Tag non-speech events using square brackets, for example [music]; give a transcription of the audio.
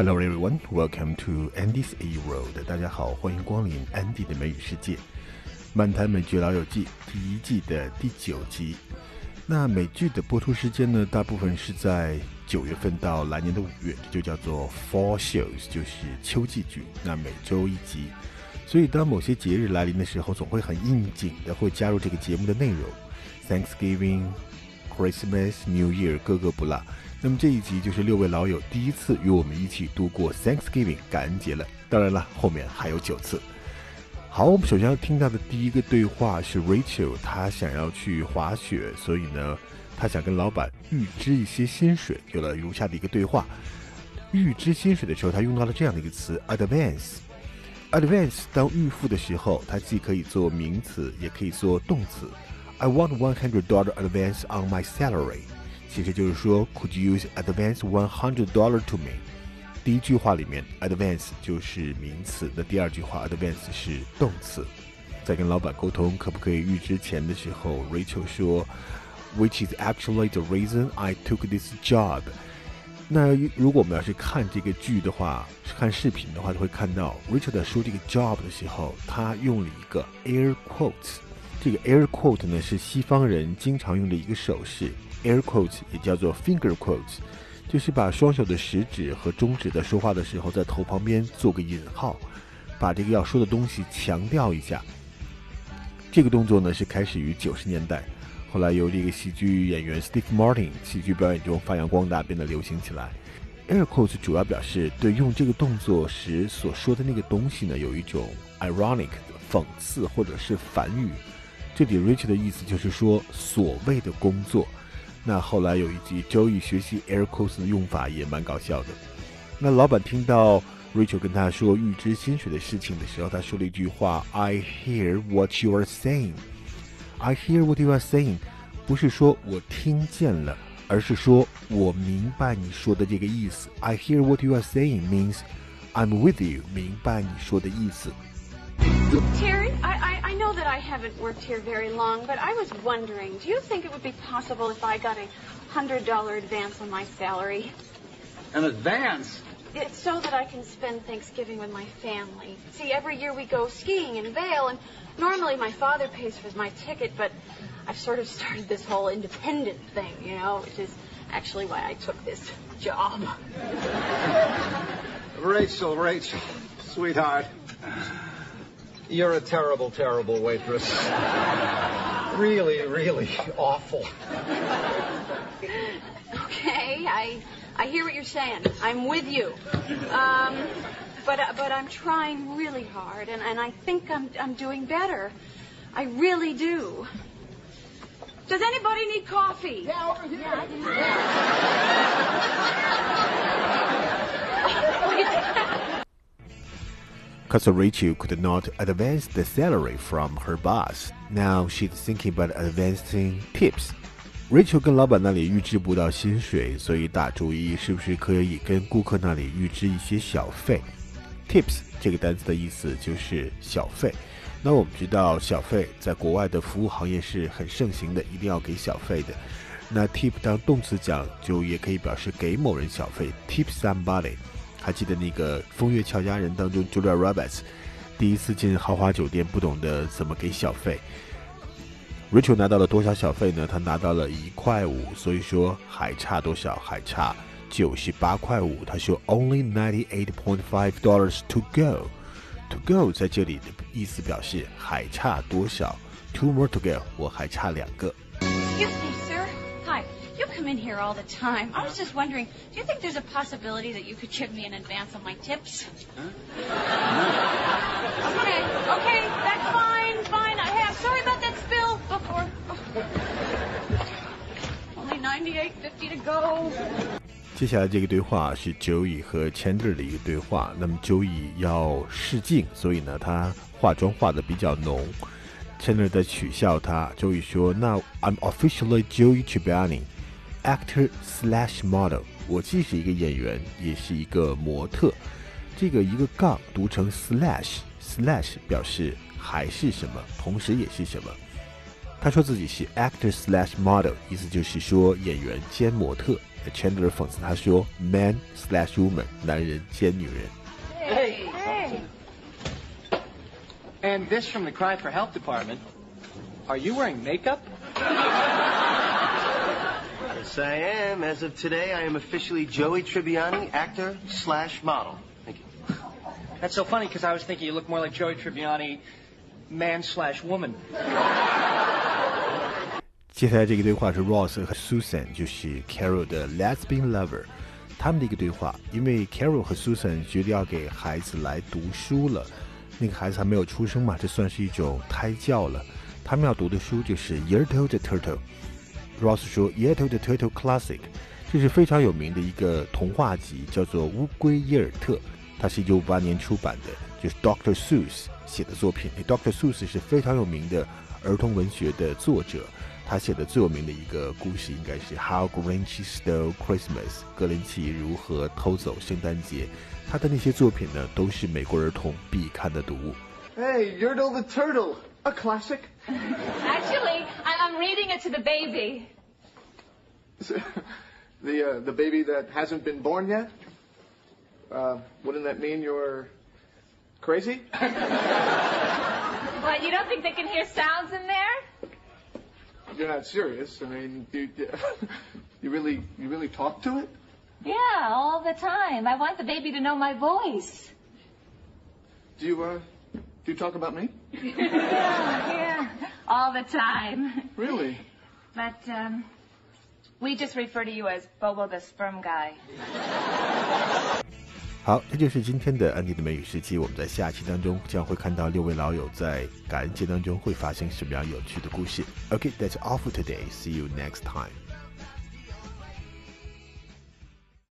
Hello everyone, welcome to Andy's A World。大家好，欢迎光临 Andy 的美语世界。漫谈美剧老友记第一季的第九集。那美剧的播出时间呢，大部分是在九月份到来年的五月，这就叫做 Fall Shows，就是秋季剧。那每周一集，所以当某些节日来临的时候，总会很应景的会加入这个节目的内容。Thanksgiving、Christmas、New Year，各个不落。那么这一集就是六位老友第一次与我们一起度过 Thanksgiving 感恩节了。当然了，后面还有九次。好，我们首先要听到的第一个对话是 Rachel，她想要去滑雪，所以呢，她想跟老板预支一些薪水。有了如下的一个对话：预支薪水的时候，她用到了这样的一个词 advance。advance 当预付的时候，它既可以做名词，也可以做动词。I want one hundred dollar advance on my salary。其实就是说，Could you use advance one hundred dollar to me？第一句话里面，advance 就是名词，那第二句话，advance 是动词。在跟老板沟通可不可以预支钱的时候，Rachel 说，Which is actually the reason I took this job。那如果我们要是看这个剧的话，看视频的话，就会看到 Rachel 在说这个 job 的时候，他用了一个 air quotes。这个 air quote 呢是西方人经常用的一个手势，air quotes 也叫做 finger quotes。就是把双手的食指和中指在说话的时候，在头旁边做个引号，把这个要说的东西强调一下。这个动作呢是开始于九十年代，后来由这个喜剧演员 Steve Martin 喜剧表演中发扬光大，变得流行起来。Air quotes 主要表示对用这个动作时所说的那个东西呢有一种 ironic 的讽刺或者是反语。这里 Rich 的意思就是说所谓的工作。那后来有一集周易学习 air quotes 的用法也蛮搞笑的。那老板听到 Rachel 跟他说预支薪水的事情的时候，他说了一句话：“I hear what you are saying. I hear what you are saying。”不是说我听见了，而是说我明白你说的这个意思。I hear what you are saying means I'm with you，明白你说的意思。Haven't worked here very long, but I was wondering, do you think it would be possible if I got a hundred dollar advance on my salary? An advance? It's so that I can spend Thanksgiving with my family. See, every year we go skiing in Vail, and normally my father pays for my ticket, but I've sort of started this whole independent thing, you know, which is actually why I took this job. Rachel, Rachel, sweetheart. You're a terrible, terrible waitress. really, really awful. Okay, I I hear what you're saying. I'm with you. Um, but uh, but I'm trying really hard, and, and I think I'm I'm doing better. I really do. Does anybody need coffee? Yeah, over here. Because [laughs] Cause Rachel could not advance the salary from her boss. Now she's thinking about advancing tips. Rachel 跟老板那里预支不到薪水，所以打主意是不是可以跟顾客那里预支一些小费。Tips 这个单词的意思就是小费。那我们知道小费在国外的服务行业是很盛行的，一定要给小费的。那 tip 当动词讲，就也可以表示给某人小费，tip somebody。还记得那个《风月俏佳人》当中，Julia Roberts 第一次进豪华酒店，不懂得怎么给小费。Rachel 拿到了多少小费呢？他拿到了一块五，所以说还差多少？还差九十八块五。他说 Only ninety eight point five dollars to go. To go 在这里的意思表示还差多少？Two more to go，我还差两个。come in here all the time. I was just wondering, do you think there's a possibility that you could give me an advance on my tips? Okay, okay, that's fine, fine. I have. Sorry about that spill before. Only ninety-eight fifty to go. 接下来这个对话是 Joey 和 Chandler 的一个对话。那么 Joey 要试镜，所以呢，他化妆化的比较浓。Chandler 在取笑他，Joey 说：“Now I'm officially Joey Tribbiani, Actor slash model。我既是一个演员，也是一个模特。这个一个杠读成 slash，slash 表示还是什么，同时也是什么。他说自己是 actor slash model，意思就是说演员兼模特。Chandler 讽刺他说：“Man slash woman，男人兼女人。” Hey. And this from the Cry for Help department. Are you wearing makeup? Yes, I am. As of today, I am officially Joey Tribbiani, actor slash model. Thank you. That's so funny because I was thinking you look more like Joey Tribbiani, man slash woman. [laughs] 接下来这个对话是 Ross 和 Susan，就是 Carol 的 lesbian lover，他们的一个对话。因为 Carol 和 Susan 决定要给孩子来读书了，那个孩子还没有出生嘛，这算是一种胎教了。他们要读的书就是《Yertle the Turtle》。 Ross 说，《Yertle the Turtle Classic》这是非常有名的一个童话集，叫做《乌龟耶尔特》，它是一九五八年出版的，就是 Doctor Seuss 写的作品。Doctor Seuss 是非常有名的儿童文学的作者。他写的最有名的一个故事应该是《How Grinch Stole Christmas》，格林奇如何偷走圣诞节。他的那些作品呢，都是美国儿童必看的读物。Hey, Yertle the Turtle, a classic. Actually, I'm reading it to the baby. [laughs] the uh, the baby that hasn't been born yet. Uh, wouldn't that mean you're crazy? [laughs] What, you don't think they can hear sounds in there? You're not serious. I mean, you, [laughs] you really you really talk to it? Yeah, all the time. I want the baby to know my voice. Do you uh do you talk about me? Yeah, yeah, all the time. [laughs] Really? But, um, we just refer to you as Bobo the sperm guy. [laughs] 好，这就是今天的安迪的美语世界。我们在下期当中将会看到六位老友在感恩节当中会发生什么样有趣的故事。Okay, that's all for today. See you next time.